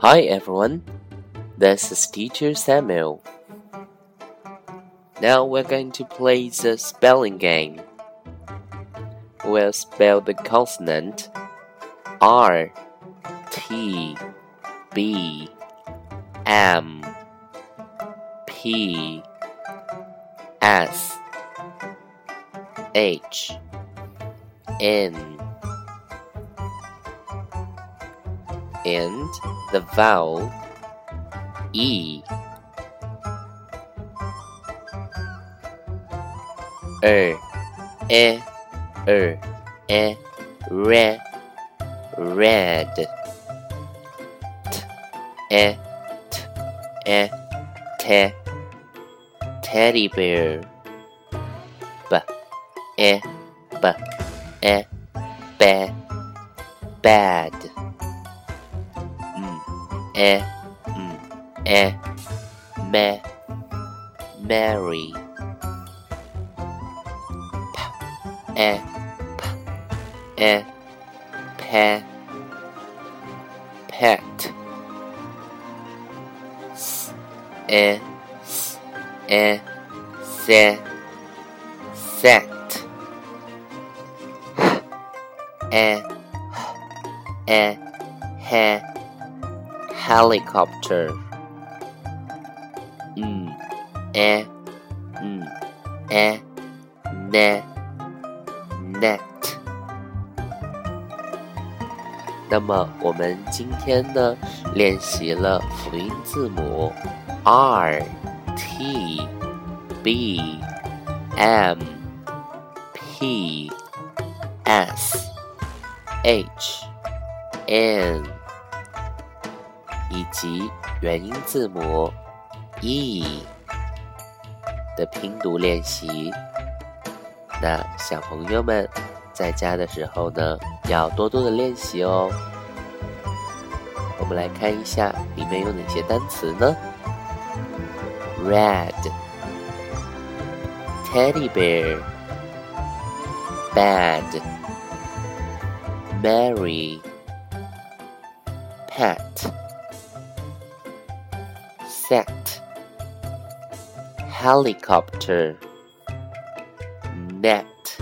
Hi everyone, this is Teacher Samuel. Now we're going to play the spelling game. We'll spell the consonant R T B M P S H N and the vowel E. Er, e, er, e, re, red. T, e, t, e, te, teddy bear. B, e, b, e, be, bad e. M e. Me. Mary. P. E. P. E. Pe. Pet. S. E. S. E. Se. Set. H. E. H. E helicopter. Mm, eh, mm, eh, ne, net. 那么我们今天呢，练习了辅音字母 R、T、B、M、P、S、H、N。 以及元音字母 e 的拼读练习。那小朋友们在家的时候呢，要多多的练习哦。我们来看一下里面有哪些单词呢？Red, teddy bear, bad, Mary, pet. Set helicopter net